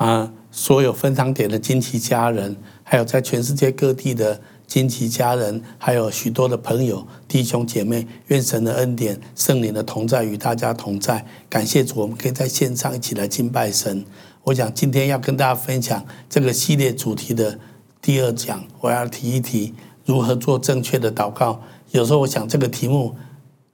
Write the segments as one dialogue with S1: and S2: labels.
S1: 啊，所有分堂点的金奇家人，还有在全世界各地的金奇家人，还有许多的朋友、弟兄姐妹，愿神的恩典、圣灵的同在与大家同在。感谢主，我们可以在线上一起来敬拜神。我想今天要跟大家分享这个系列主题的第二讲，我要提一提如何做正确的祷告。有时候我想这个题目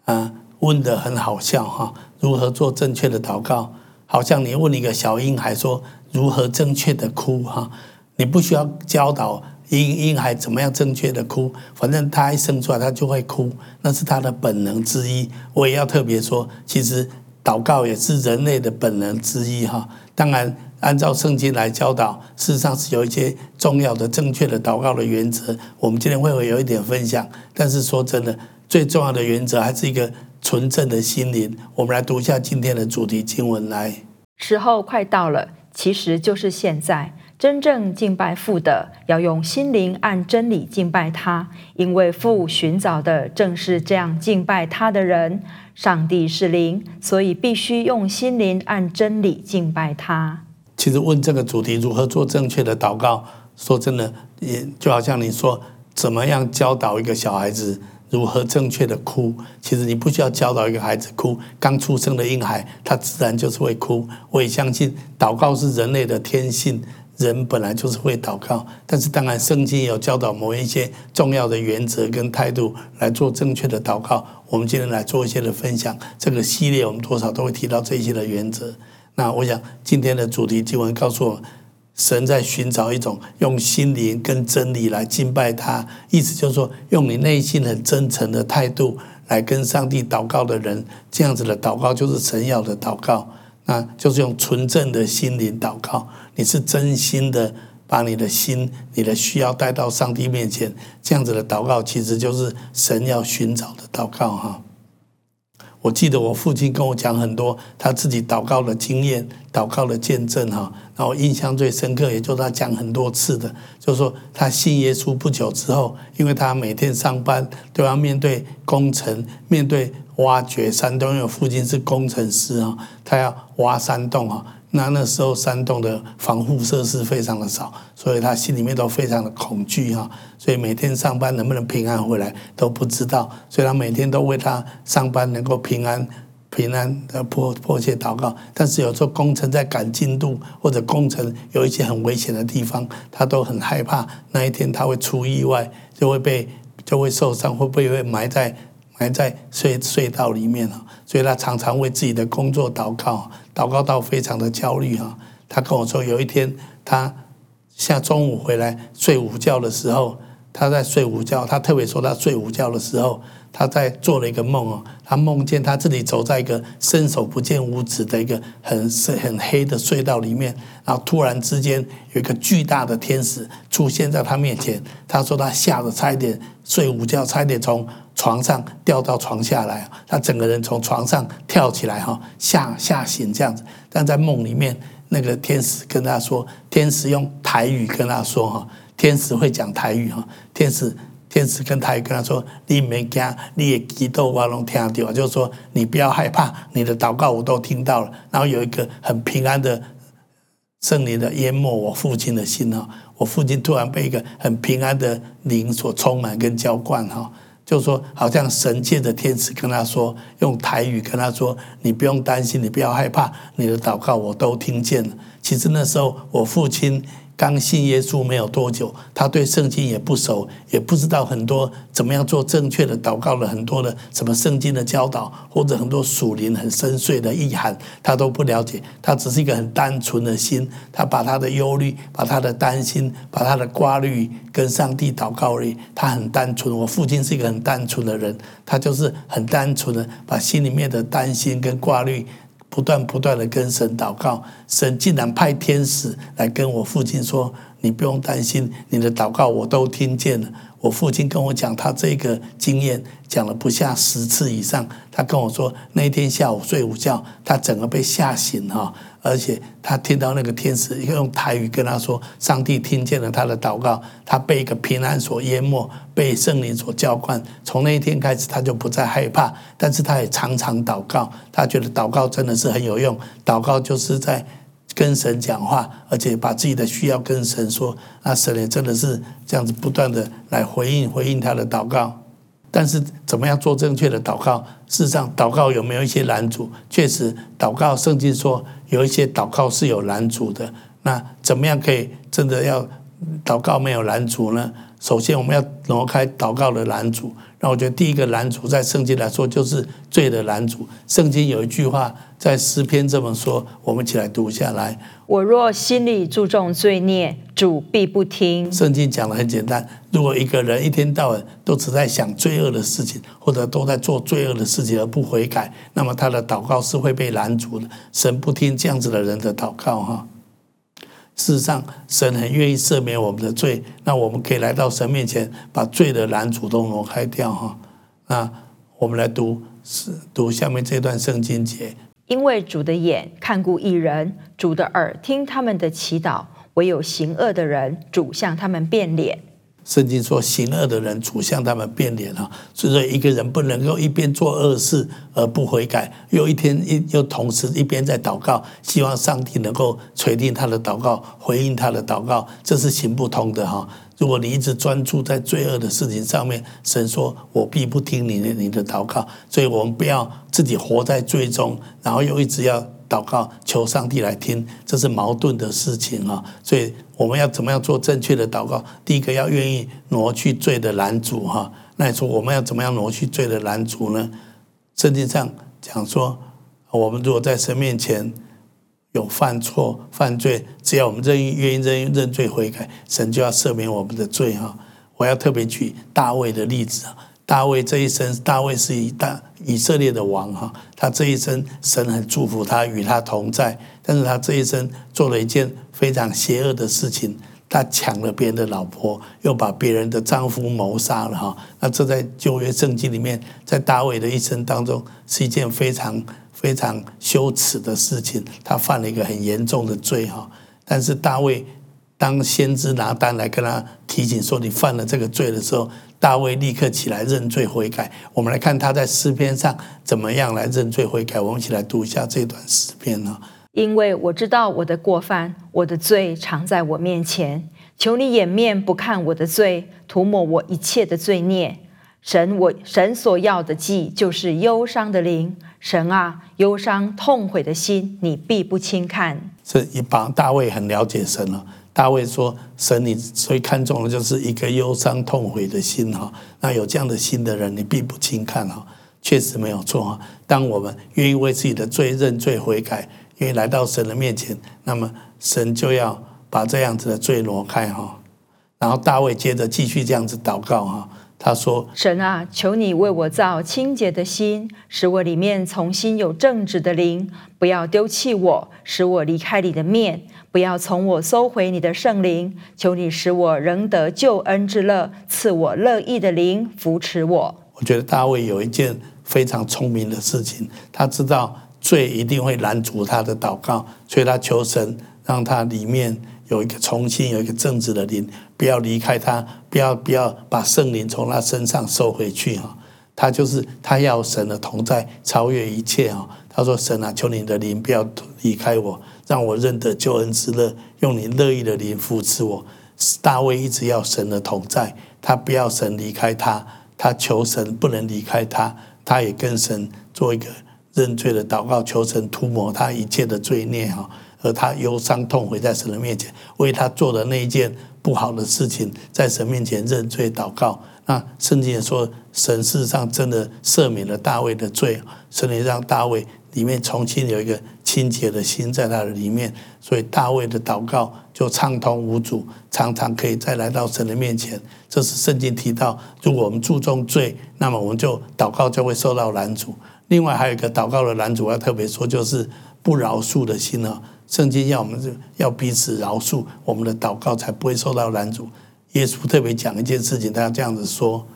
S1: 啊问的很好笑哈，如何做正确的祷告？好像你问一个小婴孩说如何正确的哭哈，你不需要教导婴婴孩怎么样正确的哭，反正他一生出来他就会哭，那是他的本能之一。我也要特别说，其实祷告也是人类的本能之一哈。当然，按照圣经来教导，事实上是有一些重要的、正确的祷告的原则。我们今天会有一点分享，但是说真的，最重要的原则还是一个纯正的心灵。我们来读一下今天的主题经文来。
S2: 时候快到了，其实就是现在。真正敬拜父的，要用心灵按真理敬拜他，因为父寻找的正是这样敬拜他的人。上帝是灵，所以必须用心灵按真理敬拜他。
S1: 其实问这个主题如何做正确的祷告，说真的，也就好像你说怎么样教导一个小孩子如何正确的哭。其实你不需要教导一个孩子哭，刚出生的婴孩他自然就是会哭。我也相信祷告是人类的天性。人本来就是会祷告，但是当然圣经也有教导某一些重要的原则跟态度来做正确的祷告。我们今天来做一些的分享，这个系列我们多少都会提到这些的原则。那我想今天的主题经文告诉我们，神在寻找一种用心灵跟真理来敬拜他，意思就是说用你内心很真诚的态度来跟上帝祷告的人，这样子的祷告就是神要的祷告。那就是用纯正的心灵祷告，你是真心的把你的心、你的需要带到上帝面前，这样子的祷告，其实就是神要寻找的祷告哈。我记得我父亲跟我讲很多他自己祷告的经验、祷告的见证哈，然后印象最深刻，也就是他讲很多次的，就是说他信耶稣不久之后，因为他每天上班都要面对工程，面对。挖掘山洞，因为父亲是工程师啊，他要挖山洞啊。那那时候山洞的防护设施非常的少，所以他心里面都非常的恐惧哈。所以每天上班能不能平安回来都不知道，所以他每天都为他上班能够平安平安的迫迫切祷告。但是有时候工程在赶进度，或者工程有一些很危险的地方，他都很害怕那一天他会出意外，就会被就会受伤，会不会埋在。还在隧隧道里面，所以他常常为自己的工作祷告，祷告到非常的焦虑啊。他跟我说，有一天他下中午回来睡午觉的时候，他在睡午觉，他特别说他睡午觉的时候，他在做了一个梦哦，他梦见他自己走在一个伸手不见五指的一个很深很黑的隧道里面，然后突然之间有一个巨大的天使出现在他面前，他说他吓得差一点睡午觉，差一点从。床上掉到床下来，他整个人从床上跳起来哈，吓吓醒这样子。但在梦里面，那个天使跟他说，天使用台语跟他说哈，天使会讲台语哈，天使天使跟台语跟他说，你没惊，你也祈祷我拢听到，就是说你不要害怕，你的祷告我都听到了。然后有一个很平安的圣灵的淹没我父亲的心哈，我父亲突然被一个很平安的灵所充满跟浇灌哈。就说，好像神界的天使跟他说，用台语跟他说：“你不用担心，你不要害怕，你的祷告我都听见了。”其实那时候我父亲。刚信耶稣没有多久，他对圣经也不熟，也不知道很多怎么样做正确的祷告的很多的什么圣经的教导，或者很多属灵很深邃的意涵，他都不了解。他只是一个很单纯的心，他把他的忧虑、把他的担心、把他的挂虑跟上帝祷告而已。他很单纯，我父亲是一个很单纯的人，他就是很单纯的把心里面的担心跟挂虑。不断不断的跟神祷告，神竟然派天使来跟我父亲说：“你不用担心，你的祷告我都听见了。”我父亲跟我讲他这个经验，讲了不下十次以上。他跟我说，那一天下午睡午觉，他整个被吓醒哈。而且他听到那个天使用台语跟他说：“上帝听见了他的祷告，他被一个平安所淹没，被圣灵所浇灌。从那一天开始，他就不再害怕。但是他也常常祷告，他觉得祷告真的是很有用。祷告就是在跟神讲话，而且把自己的需要跟神说，那神也真的是这样子不断的来回应回应他的祷告。但是怎么样做正确的祷告？事实上，祷告有没有一些拦阻？确实，祷告圣经说有一些祷告是有拦阻的。那怎么样可以真的要祷告没有拦阻呢？首先，我们要挪开祷告的拦阻。那我觉得第一个拦阻，在圣经来说就是罪的拦阻。圣经有一句话在诗篇这么说，我们一起来读下来：
S2: 我若心里注重罪孽，主必不听。
S1: 圣经讲的很简单，如果一个人一天到晚都只在想罪恶的事情，或者都在做罪恶的事情而不悔改，那么他的祷告是会被拦阻的。神不听这样子的人的祷告，哈。事实上，神很愿意赦免我们的罪，那我们可以来到神面前，把罪的拦阻都挪开掉哈。那我们来读是读下面这段圣经节：
S2: 因为主的眼看顾一人，主的耳听他们的祈祷，唯有行恶的人，主向他们变脸。
S1: 圣经说，行恶的人主向他们变脸哈，所以说一个人不能够一边做恶事而不悔改，又一天一又同时一边在祷告，希望上帝能够垂听他的祷告，回应他的祷告，这是行不通的哈。如果你一直专注在罪恶的事情上面，神说我必不听你的你的祷告，所以我们不要自己活在罪中，然后又一直要。祷告求上帝来听，这是矛盾的事情啊！所以我们要怎么样做正确的祷告？第一个要愿意挪去罪的拦阻哈。那你说我们要怎么样挪去罪的拦阻呢？圣经上讲说，我们如果在神面前有犯错、犯罪，只要我们愿意、愿意认认罪悔改，神就要赦免我们的罪哈。我要特别举大卫的例子啊。大卫这一生，大卫是以大以色列的王哈，他这一生神很祝福他，与他同在。但是他这一生做了一件非常邪恶的事情，他抢了别人的老婆，又把别人的丈夫谋杀了哈。那这在旧约圣经里面，在大卫的一生当中，是一件非常非常羞耻的事情。他犯了一个很严重的罪哈。但是大卫当先知拿单来跟他提醒说，你犯了这个罪的时候。大卫立刻起来认罪悔改。我们来看他在诗篇上怎么样来认罪悔改。我们一起来读一下这段诗篇呢。
S2: 因为我知道我的过犯，我的罪常在我面前。求你掩面不看我的罪，涂抹我一切的罪孽。神我神所要的祭就是忧伤的灵。神啊，忧伤痛悔的心，你必不轻看。
S1: 这一帮大卫很了解神了。大卫说：“神，你最看重的就是一个忧伤痛悔的心哈。那有这样的心的人，你必不轻看哈。确实没有错哈。当我们愿意为自己的罪认罪悔改，愿意来到神的面前，那么神就要把这样子的罪挪开哈。然后大卫接着继续这样子祷告哈。他说：
S2: 神啊，求你为我造清洁的心，使我里面重新有正直的灵，不要丢弃我，使我离开你的面。”不要从我收回你的圣灵，求你使我仍得救恩之乐，赐我乐意的灵扶持我。
S1: 我觉得大卫有一件非常聪明的事情，他知道罪一定会拦阻他的祷告，所以他求神让他里面有一个重新有一个正直的灵，不要离开他，不要不要把圣灵从他身上收回去哈。他就是他要神的同在超越一切哈。他说：“神啊，求你的灵不要离开我。”让我认得救恩之乐，用你乐意的灵扶持我。大卫一直要神的同在，他不要神离开他，他求神不能离开他，他也跟神做一个认罪的祷告，求神涂抹他一切的罪孽哈。而他忧伤痛悔在神的面前，为他做的那一件不好的事情，在神面前认罪祷告。那圣经也说，神事实上真的赦免了大卫的罪，神也让大卫里面重新有一个。清洁的心在他的里面，所以大卫的祷告就畅通无阻，常常可以再来到神的面前。这是圣经提到，如果我们注重罪，那么我们就祷告就会受到拦阻。另外还有一个祷告的拦阻，我要特别说，就是不饶恕的心啊。圣经要我们要彼此饶恕，我们的祷告才不会受到拦阻。耶稣特别讲一件事情，他要这样子说。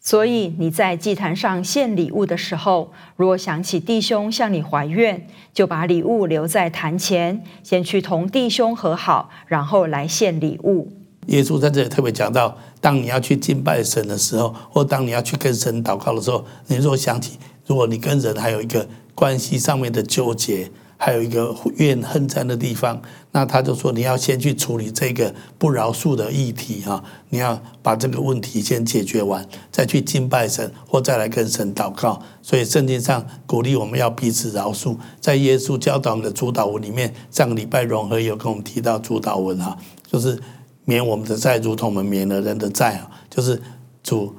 S2: 所以你在祭坛上献礼物的时候，如果想起弟兄向你怀怨，就把礼物留在坛前，先去同弟兄和好，然后来献礼物。
S1: 耶稣在这里特别讲到，当你要去敬拜神的时候，或当你要去跟神祷告的时候，你若想起，如果你跟人还有一个关系上面的纠结，还有一个怨恨在的地方。那他就说，你要先去处理这个不饶恕的议题啊，你要把这个问题先解决完，再去敬拜神，或再来跟神祷告。所以圣经上鼓励我们要彼此饶恕。在耶稣教导我们的主祷文里面，上个礼拜融合有跟我们提到主祷文啊，就是免我们的债，如同我们免了人的债啊，就是主。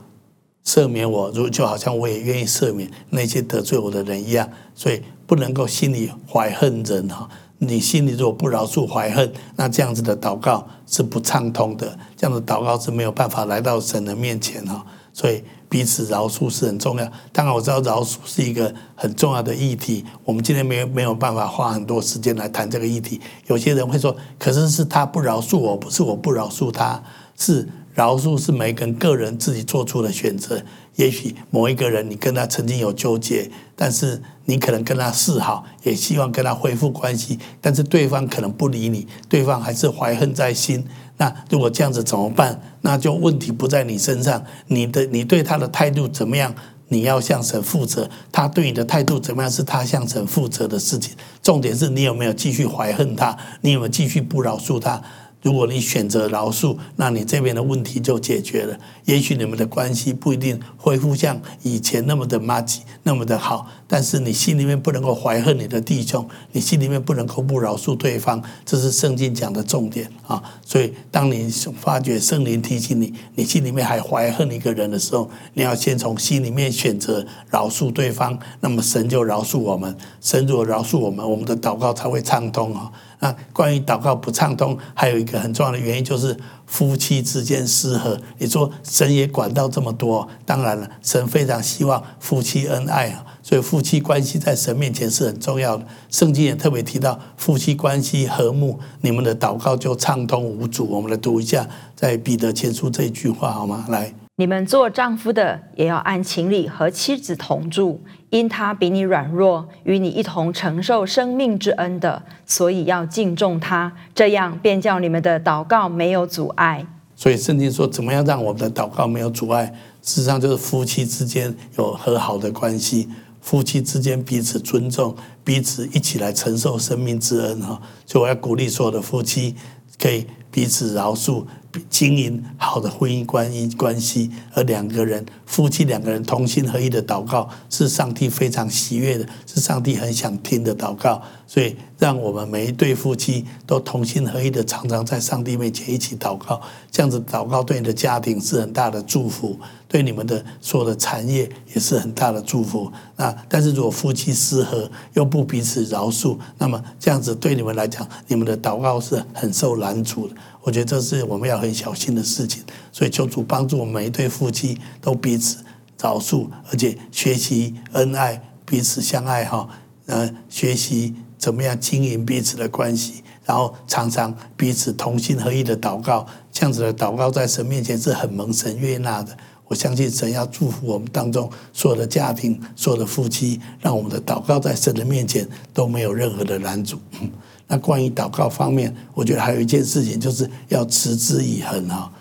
S1: 赦免我，如就好像我也愿意赦免那些得罪我的人一样，所以不能够心里怀恨人哈。你心里如果不饶恕怀恨，那这样子的祷告是不畅通的，这样的祷告是没有办法来到神的面前哈。所以彼此饶恕是很重要。当然我知道饶恕是一个很重要的议题，我们今天没有没有办法花很多时间来谈这个议题。有些人会说，可是是他不饶恕我，不是我不饶恕他，是。饶恕是每个人个人自己做出的选择。也许某一个人，你跟他曾经有纠结，但是你可能跟他示好，也希望跟他恢复关系，但是对方可能不理你，对方还是怀恨在心。那如果这样子怎么办？那就问题不在你身上，你的你对他的态度怎么样？你要向神负责。他对你的态度怎么样？是他向神负责的事情。重点是你有没有继续怀恨他？你有没有继续不饶恕他？如果你选择饶恕，那你这边的问题就解决了。也许你们的关系不一定恢复像以前那么的麻吉，那么的好，但是你心里面不能够怀恨你的弟兄，你心里面不能够不饶恕对方，这是圣经讲的重点啊。所以，当你发觉圣灵提醒你，你心里面还怀恨一个人的时候，你要先从心里面选择饶恕对方，那么神就饶恕我们。神如果饶恕我们，我们的祷告才会畅通啊。那关于祷告不畅通，还有一个很重要的原因就是夫妻之间失和。你说神也管到这么多，当然了，神非常希望夫妻恩爱啊，所以夫妻关系在神面前是很重要的。圣经也特别提到夫妻关系和睦，你们的祷告就畅通无阻。我们来读一下在彼得前书这一句话好吗？来。
S2: 你们做丈夫的也要按情理和妻子同住，因他比你软弱，与你一同承受生命之恩的，所以要敬重他，这样便叫你们的祷告没有阻碍。
S1: 所以圣经说，怎么样让我们的祷告没有阻碍？事实上就是夫妻之间有和好的关系，夫妻之间彼此尊重，彼此一起来承受生命之恩哈。所以我要鼓励所有的夫妻，可以彼此饶恕。经营好的婚姻关系关系，而两个人夫妻两个人同心合意的祷告，是上帝非常喜悦的，是上帝很想听的祷告。所以，让我们每一对夫妻都同心合意的，常常在上帝面前一起祷告。这样子祷告对你的家庭是很大的祝福，对你们的所有的产业也是很大的祝福。那但是如果夫妻失和，又不彼此饶恕，那么这样子对你们来讲，你们的祷告是很受拦阻的。我觉得这是我们要很小心的事情，所以求主帮助我们每一对夫妻都彼此饶恕，而且学习恩爱，彼此相爱哈。呃，学习怎么样经营彼此的关系，然后常常彼此同心合意的祷告，这样子的祷告在神面前是很蒙神悦纳的。我相信神要祝福我们当中所有的家庭、所有的夫妻，让我们的祷告在神的面前都没有任何的拦阻。那关于祷告方面，我觉得还有一件事情，就是要持之以恒哈。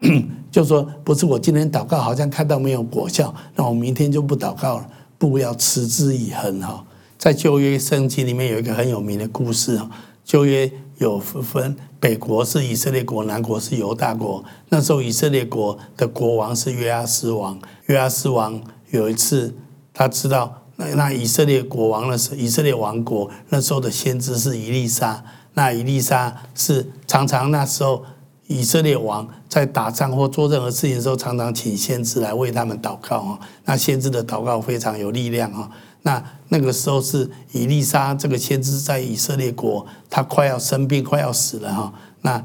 S1: 就说，不是我今天祷告好像看到没有果效，那我明天就不祷告了。不要持之以恒哈。在旧约圣经里面有一个很有名的故事哈。旧约有分北国是以色列国，南国是犹大国。那时候以色列国的国王是约阿斯王。约阿斯王有一次他知道。那那以色列国王的时，以色列王国那时候的先知是以利沙。那以利沙是常常那时候以色列王在打仗或做任何事情的时候，常常请先知来为他们祷告哈。那先知的祷告非常有力量哈。那那个时候是伊利沙这个先知在以色列国，他快要生病，快要死了哈。那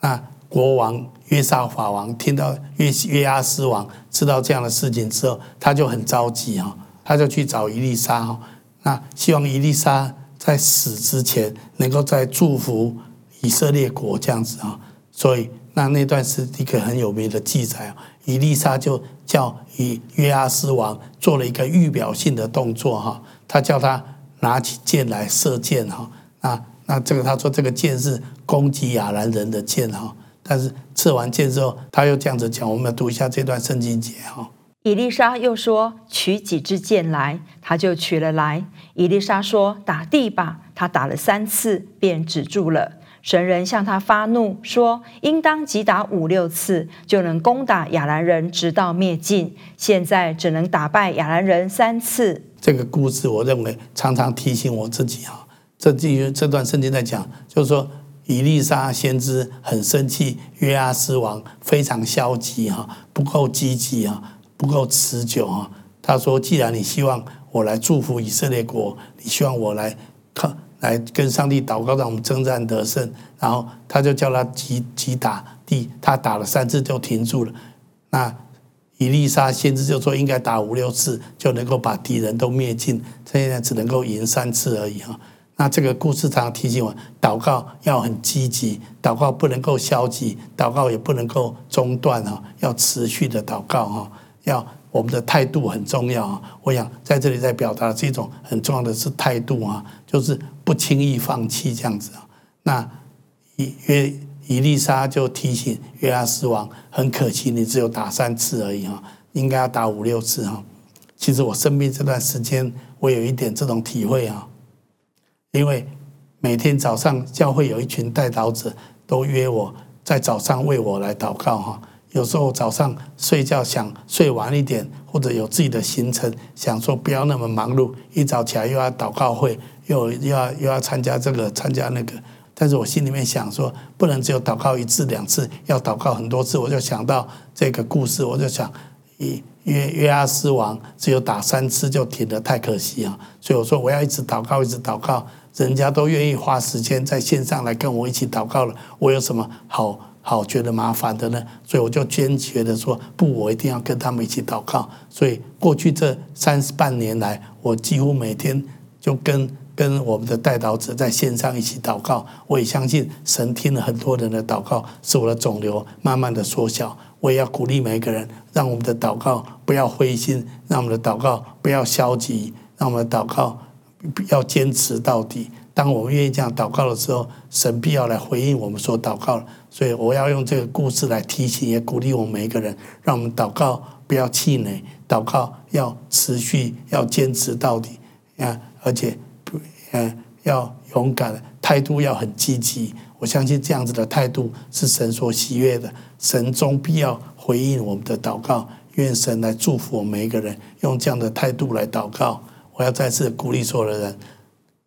S1: 那国王约沙法王听到约约阿斯王知道这样的事情之后，他就很着急哈。他就去找伊利莎哈，那希望伊利莎在死之前能够再祝福以色列国这样子啊，所以那那段是一个很有名的记载啊。伊丽莎就叫以约阿斯王做了一个预表性的动作哈，他叫他拿起箭来射箭哈，那那这个他说这个箭是攻击亚兰人的箭哈，但是射完箭之后他又这样子讲，我们读一下这段圣经节哈。
S2: 伊丽莎又说：“取几支箭来。”他就取了来。伊丽莎说：“打地吧。”他打了三次，便止住了。神人向他发怒，说：“应当击打五六次，就能攻打亚兰人，直到灭尽。现在只能打败亚兰人三次。”
S1: 这个故事，我认为常常提醒我自己啊。这句这段圣经在讲，就是说以利沙先知很生气，约阿斯王非常消极哈，不够积极哈，不够持久哈。他说：“既然你希望我来祝福以色列国，你希望我来。”来跟上帝祷告，让我们征战得胜。然后他就叫他击击打地，他打了三次就停住了。那以利沙先知就说，应该打五六次就能够把敌人都灭尽。现在只能够赢三次而已哈。那这个故事常常提醒我，祷告要很积极，祷告不能够消极，祷告也不能够中断哈，要持续的祷告哈，要。我们的态度很重要啊！我想在这里在表达这种很重要的是态度啊，就是不轻易放弃这样子啊。那以约伊丽莎就提醒约阿斯王，很可惜你只有打三次而已啊，应该要打五六次哈。其实我生病这段时间，我有一点这种体会啊，因为每天早上教会有一群代祷者都约我在早上为我来祷告哈。有时候早上睡觉想睡晚一点，或者有自己的行程，想说不要那么忙碌，一早起来又要祷告会，又又要又要参加这个参加那个，但是我心里面想说，不能只有祷告一次两次，要祷告很多次。我就想到这个故事，我就想，约约阿斯王只有打三次就停了，太可惜啊！所以我说我要一直祷告，一直祷告，人家都愿意花时间在线上来跟我一起祷告了，我有什么好？好觉得麻烦的呢，所以我就坚决的说不，我一定要跟他们一起祷告。所以过去这三十半年来，我几乎每天就跟跟我们的代祷者在线上一起祷告。我也相信神听了很多人的祷告，使我的肿瘤慢慢的缩小。我也要鼓励每一个人，让我们的祷告不要灰心，让我们的祷告不要消极，让我们的祷告要坚持到底。当我们愿意这样祷告的时候，神必要来回应我们所祷告。所以我要用这个故事来提醒，也鼓励我们每一个人，让我们祷告不要气馁，祷告要持续，要坚持到底啊！而且，嗯，要勇敢，态度要很积极。我相信这样子的态度是神所喜悦的，神终必要回应我们的祷告。愿神来祝福我们每一个人，用这样的态度来祷告。我要再次鼓励所有的人。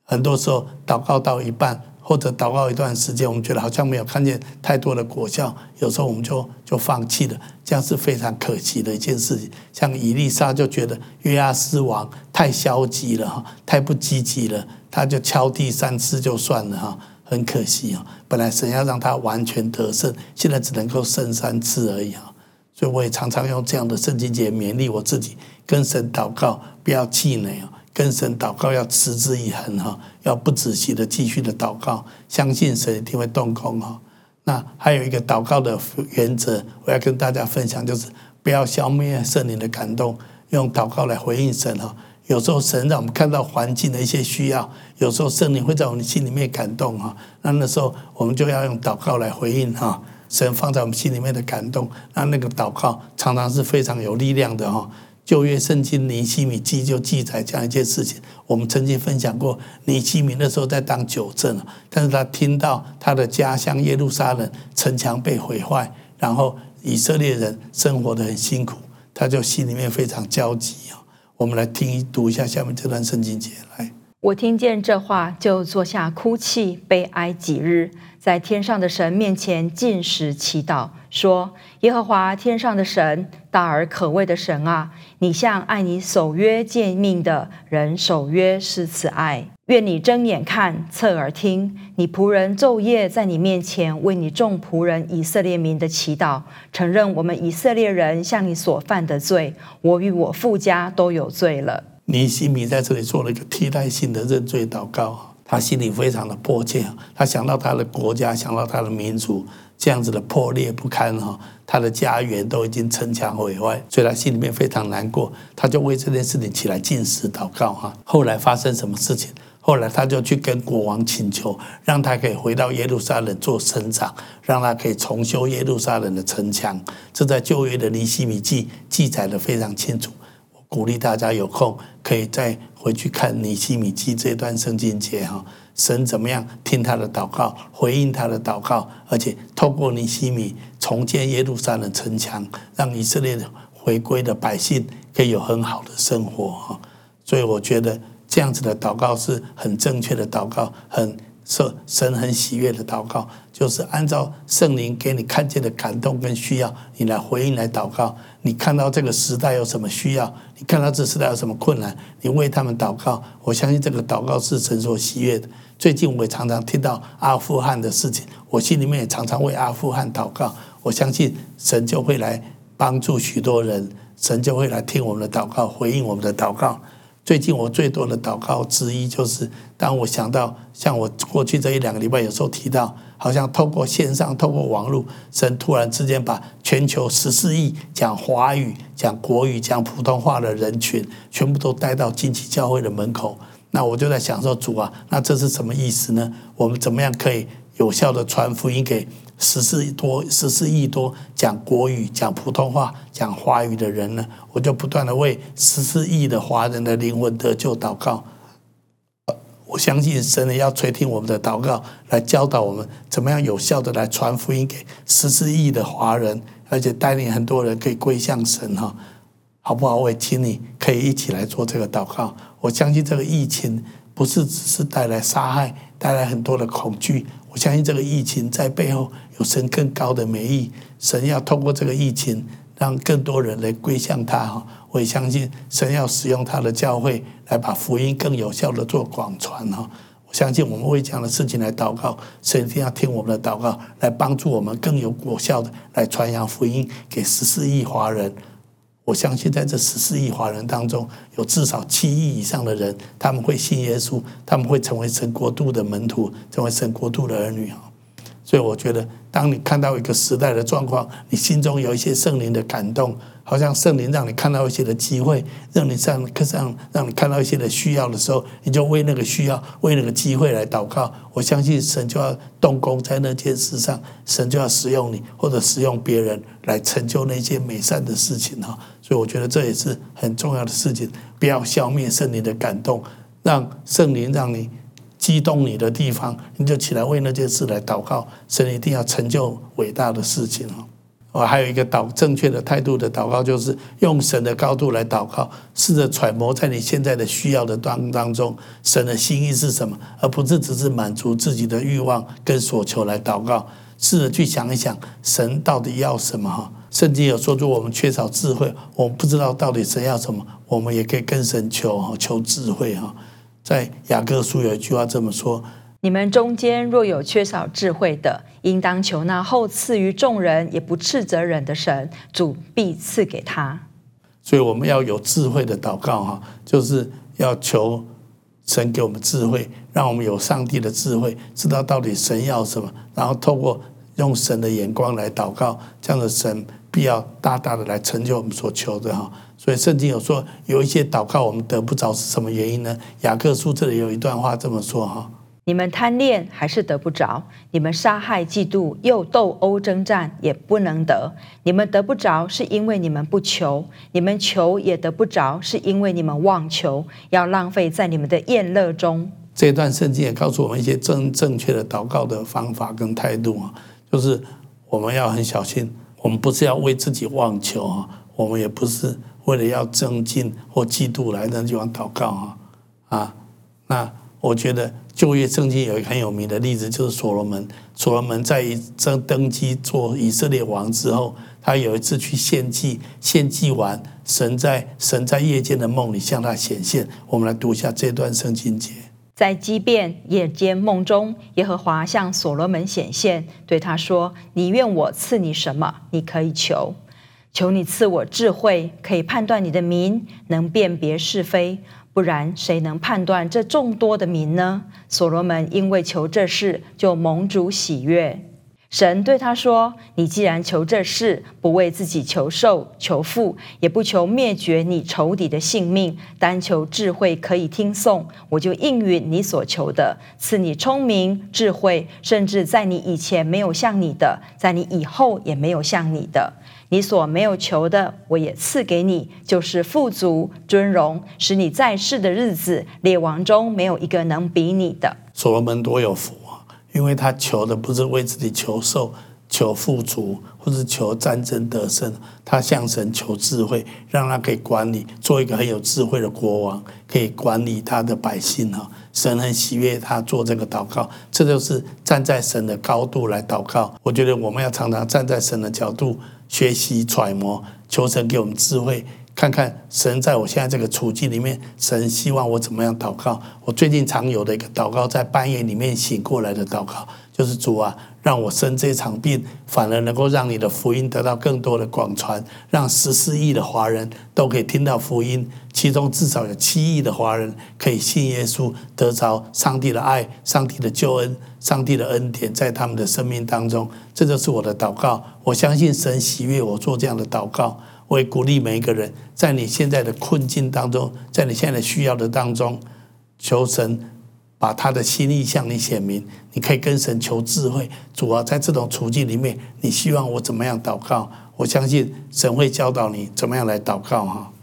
S1: 很多时候，祷告到一半，或者祷告一段时间，我们觉得好像没有看见太多的果效，有时候我们就就放弃了，这样是非常可惜的一件事情。像以利沙就觉得约阿斯王太消极了哈，太不积极了，他就敲地三次就算了哈，很可惜啊。本来神要让他完全得胜，现在只能够胜三次而已啊。所以我也常常用这样的圣经节勉励我自己，跟神祷告，不要气馁啊。跟神祷告要持之以恒哈，要不仔细的继续的祷告，相信神一定会动工哈。那还有一个祷告的原则，我要跟大家分享，就是不要消灭圣灵的感动，用祷告来回应神哈。有时候神让我们看到环境的一些需要，有时候圣灵会在我们心里面感动哈。那那时候我们就要用祷告来回应哈。神放在我们心里面的感动，那那个祷告常常是非常有力量的哈。旧约圣经尼希米记就记载这样一件事情，我们曾经分享过，尼希米那时候在当酒政，但是他听到他的家乡耶路撒冷城墙被毁坏，然后以色列人生活的很辛苦，他就心里面非常焦急啊。我们来听读一下下面这段圣经节来。
S2: 我听见这话，就坐下哭泣悲哀几日，在天上的神面前禁食祈祷，说：“耶和华天上的神，大而可畏的神啊，你向爱你守约见命的人守约是慈爱。愿你睁眼看，侧耳听，你仆人昼夜在你面前为你众仆人以色列民的祈祷，承认我们以色列人向你所犯的罪，我与我父家都有罪了。”
S1: 尼西米在这里做了一个替代性的认罪祷告，他心里非常的迫切，他想到他的国家，想到他的民族这样子的破裂不堪哈，他的家园都已经城墙毁坏，所以他心里面非常难过，他就为这件事情起来进食祷告哈。后来发生什么事情？后来他就去跟国王请求，让他可以回到耶路撒冷做省长，让他可以重修耶路撒冷的城墙。这在旧约的尼西米记记载的非常清楚。鼓励大家有空可以再回去看尼希米记这段圣经节哈，神怎么样听他的祷告，回应他的祷告，而且透过尼希米重建耶路撒冷城墙，让以色列回归的百姓可以有很好的生活哈。所以我觉得。这样子的祷告是很正确的祷告，很神神很喜悦的祷告，就是按照圣灵给你看见的感动跟需要，你来回应来祷告。你看到这个时代有什么需要，你看到这时代有什么困难，你为他们祷告。我相信这个祷告是神所喜悦的。最近我也常常听到阿富汗的事情，我心里面也常常为阿富汗祷告。我相信神就会来帮助许多人，神就会来听我们的祷告，回应我们的祷告。最近我最多的祷告之一，就是当我想到像我过去这一两个礼拜，有时候提到，好像透过线上、透过网络，神突然之间把全球十四亿讲华语、讲国语、讲普通话的人群，全部都带到惊奇教会的门口。那我就在想说，主啊，那这是什么意思呢？我们怎么样可以有效的传福音给？十四亿多，十四亿多讲国语、讲普通话、讲华语的人呢，我就不断的为十四亿的华人的灵魂得救祷告。我相信神也要垂听我们的祷告，来教导我们怎么样有效的来传福音给十四亿的华人，而且带领很多人可以归向神哈，好不好？我也请你可以一起来做这个祷告。我相信这个疫情不是只是带来杀害，带来很多的恐惧。我相信这个疫情在背后有神更高的美意，神要通过这个疫情让更多人来归向他哈。我也相信神要使用他的教会来把福音更有效的做广传哈。我相信我们为这样的事情来祷告，神一定要听我们的祷告，来帮助我们更有果效的来传扬福音给十四亿华人。我相信在这十四亿华人当中，有至少七亿以上的人，他们会信耶稣，他们会成为神国度的门徒，成为神国度的儿女啊！所以我觉得，当你看到一个时代的状况，你心中有一些圣灵的感动。好像圣灵让你看到一些的机会，让你上课上让你看到一些的需要的时候，你就为那个需要、为那个机会来祷告。我相信神就要动工在那件事上，神就要使用你或者使用别人来成就那些美善的事情哈。所以我觉得这也是很重要的事情，不要消灭圣灵的感动，让圣灵让你激动你的地方，你就起来为那件事来祷告。神一定要成就伟大的事情哈。我还有一个祷正确的态度的祷告，就是用神的高度来祷告，试着揣摩在你现在的需要的当当中，神的心意是什么，而不是只是满足自己的欲望跟所求来祷告。试着去想一想，神到底要什么？哈，圣经有说，如果我们缺少智慧，我们不知道到底神要什么，我们也可以跟神求，求智慧。哈，在雅各书有一句话这么说。
S2: 你们中间若有缺少智慧的，应当求那后赐于众人也不斥责人的神，主必赐给他。
S1: 所以我们要有智慧的祷告，哈，就是要求神给我们智慧，让我们有上帝的智慧，知道到底神要什么，然后透过用神的眼光来祷告，这样的神必要大大的来成就我们所求的，哈。所以圣经有说，有一些祷告我们得不着是什么原因呢？雅各书这里有一段话这么说，哈。
S2: 你们贪恋还是得不着；你们杀害、嫉妒又斗殴征战，也不能得。你们得不着，是因为你们不求；你们求也得不着，是因为你们妄求，要浪费在你们的宴乐中。
S1: 这段圣经也告诉我们一些正正确的祷告的方法跟态度啊，就是我们要很小心，我们不是要为自己妄求啊，我们也不是为了要增进或嫉妒来那地方祷告啊啊，那我觉得。旧约圣经有一个很有名的例子，就是所罗门。所罗门在登登基做以色列王之后，他有一次去献祭，献祭完，神在神在夜间的梦里向他显现。我们来读一下这段圣经节：
S2: 在基遍夜间梦中，耶和华向所罗门显现，对他说：“你愿我赐你什么？你可以求，求你赐我智慧，可以判断你的民，能辨别是非。”不然，谁能判断这众多的民呢？所罗门因为求这事，就蒙主喜悦。神对他说：“你既然求这事，不为自己求寿、求富，也不求灭绝你仇敌的性命，单求智慧可以听颂，我就应允你所求的，赐你聪明、智慧，甚至在你以前没有像你的，在你以后也没有像你的。你所没有求的，我也赐给你，就是富足、尊荣，使你在世的日子，列王中没有一个能比你的。”
S1: 所罗门多有福啊。因为他求的不是为自己求寿、求富足，或是求战争得胜，他向神求智慧，让他可以管理，做一个很有智慧的国王，可以管理他的百姓哈。神很喜悦他做这个祷告，这就是站在神的高度来祷告。我觉得我们要常常站在神的角度学习揣摩，求神给我们智慧。看看神在我现在这个处境里面，神希望我怎么样祷告？我最近常有的一个祷告，在半夜里面醒过来的祷告，就是主啊，让我生这场病，反而能够让你的福音得到更多的广传，让十四亿的华人都可以听到福音，其中至少有七亿的华人可以信耶稣，得着上帝的爱、上帝的救恩、上帝的恩典在他们的生命当中。这就是我的祷告。我相信神喜悦我做这样的祷告。我也鼓励每一个人，在你现在的困境当中，在你现在的需要的当中，求神把他的心意向你显明。你可以跟神求智慧，主要在这种处境里面，你希望我怎么样祷告？我相信神会教导你怎么样来祷告哈。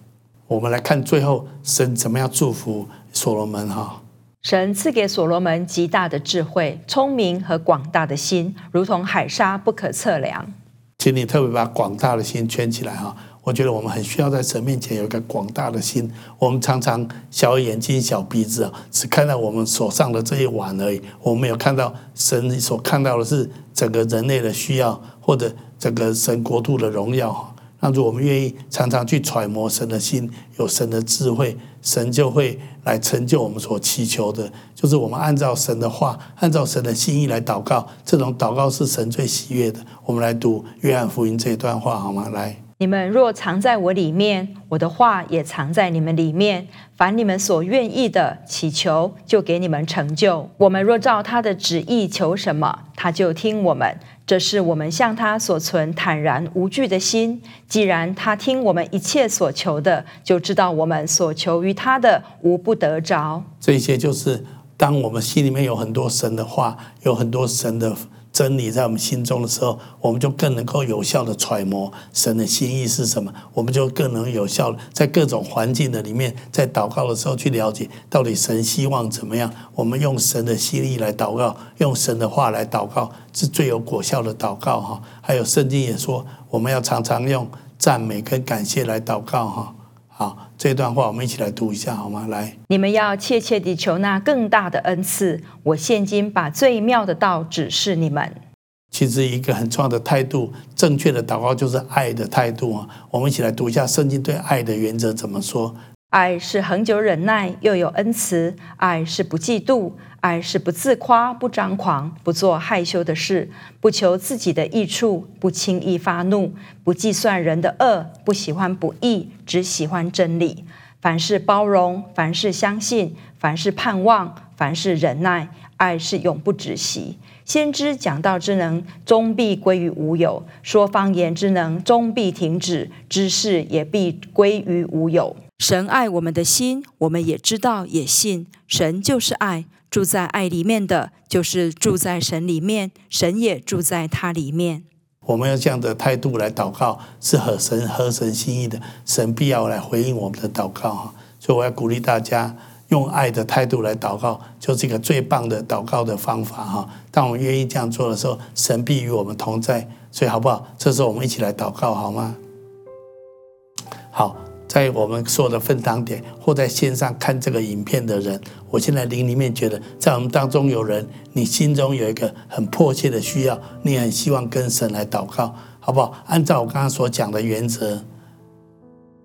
S1: 我们来看最后神怎么样祝福所罗门哈。
S2: 神赐给所罗门极大的智慧、聪明和广大的心，如同海沙不可测量。
S1: 请你特别把广大的心圈起来哈。我觉得我们很需要在神面前有一个广大的心。我们常常小眼睛、小鼻子啊，只看到我们手上的这一碗而已。我们没有看到神所看到的是整个人类的需要，或者整个神国度的荣耀。那如果我们愿意常常去揣摩神的心，有神的智慧，神就会来成就我们所祈求的。就是我们按照神的话，按照神的心意来祷告，这种祷告是神最喜悦的。我们来读约翰福音这一段话好吗？来。
S2: 你们若藏在我里面，我的话也藏在你们里面。凡你们所愿意的，祈求就给你们成就。我们若照他的旨意求什么，他就听我们。这是我们向他所存坦然无惧的心。既然他听我们一切所求的，就知道我们所求于他的无不得着。
S1: 这些就是当我们心里面有很多神的话，有很多神的。真理在我们心中的时候，我们就更能够有效的揣摩神的心意是什么，我们就更能有效在各种环境的里面，在祷告的时候去了解到底神希望怎么样。我们用神的心意来祷告，用神的话来祷告，是最有果效的祷告哈。还有圣经也说，我们要常常用赞美跟感谢来祷告哈。好，这段话我们一起来读一下好吗？来，
S2: 你们要切切地求那更大的恩赐。我现今把最妙的道指示你们。
S1: 其实一个很重要的态度，正确的祷告就是爱的态度啊。我们一起来读一下圣经对爱的原则怎么说。
S2: 爱是恒久忍耐，又有恩慈；爱是不嫉妒；爱是不自夸，不张狂，不做害羞的事，不求自己的益处，不轻易发怒，不计算人的恶，不喜欢不义，只喜欢真理。凡事包容，凡事相信，凡事盼望，凡事忍耐。爱是永不止息。先知讲道之能，终必归于无有；说方言之能，终必停止；知识也必归于无有。神爱我们的心，我们也知道，也信。神就是爱，住在爱里面的，就是住在神里面，神也住在他里面。
S1: 我们要这样的态度来祷告，是合神合神心意的。神必要来回应我们的祷告哈，所以我要鼓励大家用爱的态度来祷告，就是一个最棒的祷告的方法哈。当我们愿意这样做的时候，神必与我们同在。所以好不好？这时候我们一起来祷告好吗？好。在我们所有的分堂点，或在线上看这个影片的人，我现在灵里面觉得，在我们当中有人，你心中有一个很迫切的需要，你很希望跟神来祷告，好不好？按照我刚刚所讲的原则，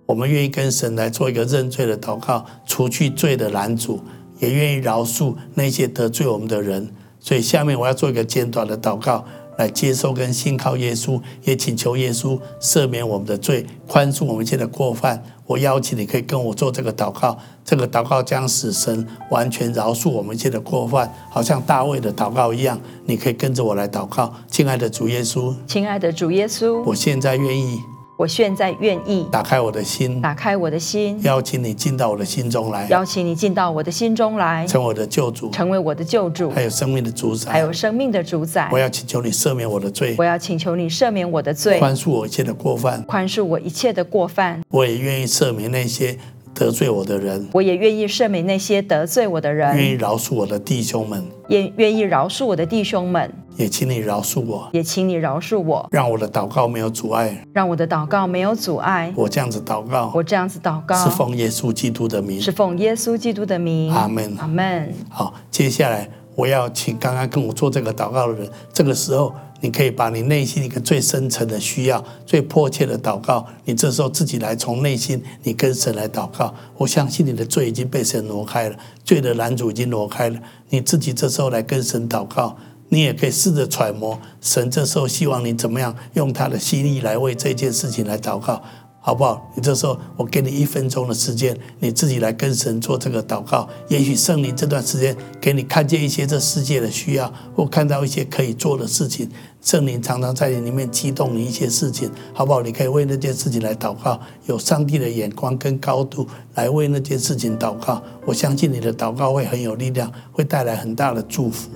S1: 我们愿意跟神来做一个认罪的祷告，除去罪的拦阻，也愿意饶恕那些得罪我们的人。所以下面我要做一个简短的祷告。来接受跟信靠耶稣，也请求耶稣赦免我们的罪，宽恕我们一切的过犯。我邀请你可以跟我做这个祷告，这个祷告将使神完全饶恕我们一切的过犯，好像大卫的祷告一样。你可以跟着我来祷告，亲爱的主耶稣，
S2: 亲爱的主耶稣，
S1: 我现在愿意。
S2: 我现在愿意
S1: 打开我的心，
S2: 打开我的心，
S1: 邀请你进到我的心中来，
S2: 邀请你进到我的心中来，
S1: 成为我的救主，
S2: 成为我的救主，
S1: 还有生命的主宰，
S2: 还有生命的主宰。
S1: 我要请求你赦免我的罪，
S2: 我要请求你赦免我的罪，
S1: 宽恕我一切的过犯，
S2: 宽恕我一切的过犯。
S1: 我也愿意赦免那些得罪我的人，
S2: 我也愿意赦免那些得罪我的人，
S1: 愿意饶恕我的弟兄们，
S2: 也愿意饶恕我的弟兄们。
S1: 也请你饶恕我，
S2: 也请你饶恕我，
S1: 让我的祷告没有阻碍，
S2: 让我的祷告没有阻碍。
S1: 我这样子祷告，
S2: 我这样子祷告，
S1: 是奉耶稣基督的名，
S2: 是奉耶稣基督的名。
S1: 阿门，
S2: 阿门。
S1: 好，接下来我要请刚刚跟我做这个祷告的人，这个时候你可以把你内心一个最深层的需要、最迫切的祷告，你这时候自己来从内心，你跟神来祷告。我相信你的罪已经被神挪开了，罪的拦阻已经挪开了，你自己这时候来跟神祷告。你也可以试着揣摩神这时候希望你怎么样用他的心意来为这件事情来祷告，好不好？你这时候我给你一分钟的时间，你自己来跟神做这个祷告。也许圣灵这段时间给你看见一些这世界的需要，或看到一些可以做的事情。圣灵常常在你里面激动你一些事情，好不好？你可以为那件事情来祷告，有上帝的眼光跟高度来为那件事情祷告。我相信你的祷告会很有力量，会带来很大的祝福。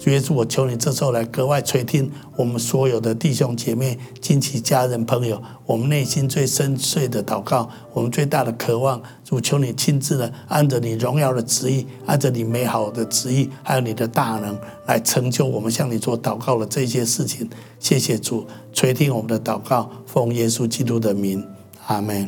S1: 主耶稣，我求你这时候来格外垂听我们所有的弟兄姐妹、亲戚、家人、朋友，我们内心最深邃的祷告，我们最大的渴望。主，求你亲自的按着你荣耀的旨意，按着你美好的旨意，还有你的大能来成就我们向你做祷告的这些事情。谢谢主，垂听我们的祷告，奉耶稣基督的名，阿门。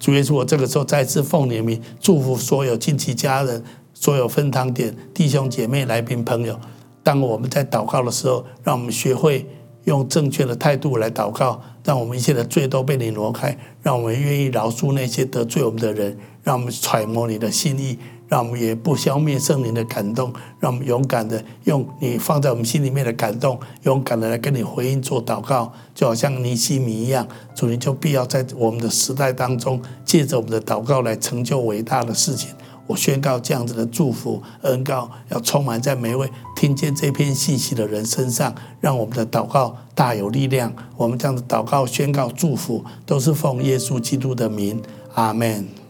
S1: 主耶稣，我这个时候再次奉你的名祝福所有亲戚家人。所有分堂点弟兄姐妹、来宾朋友，当我们在祷告的时候，让我们学会用正确的态度来祷告，让我们一切的罪都被你挪开，让我们愿意饶恕那些得罪我们的人，让我们揣摩你的心意，让我们也不消灭圣灵的感动，让我们勇敢的用你放在我们心里面的感动，勇敢的来跟你回应做祷告，就好像尼希米一样，主你就必要在我们的时代当中，借着我们的祷告来成就伟大的事情。我宣告这样子的祝福恩告要充满在每一位听见这篇信息的人身上，让我们的祷告大有力量。我们这样子祷告、宣告、祝福，都是奉耶稣基督的名，阿门。